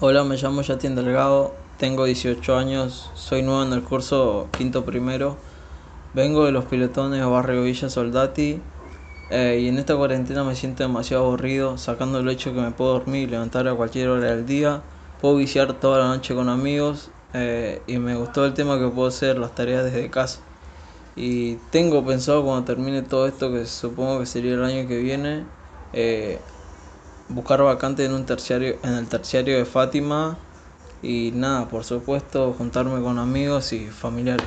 Hola, me llamo Yatin Delgado, tengo 18 años, soy nuevo en el curso quinto primero, vengo de los pilotones Barrio Villa Soldati eh, y en esta cuarentena me siento demasiado aburrido, sacando el hecho que me puedo dormir y levantar a cualquier hora del día, puedo viciar toda la noche con amigos eh, y me gustó el tema que puedo hacer las tareas desde casa. Y tengo pensado cuando termine todo esto, que supongo que sería el año que viene, eh, buscar vacante en un terciario, en el terciario de Fátima y nada, por supuesto, juntarme con amigos y familiares.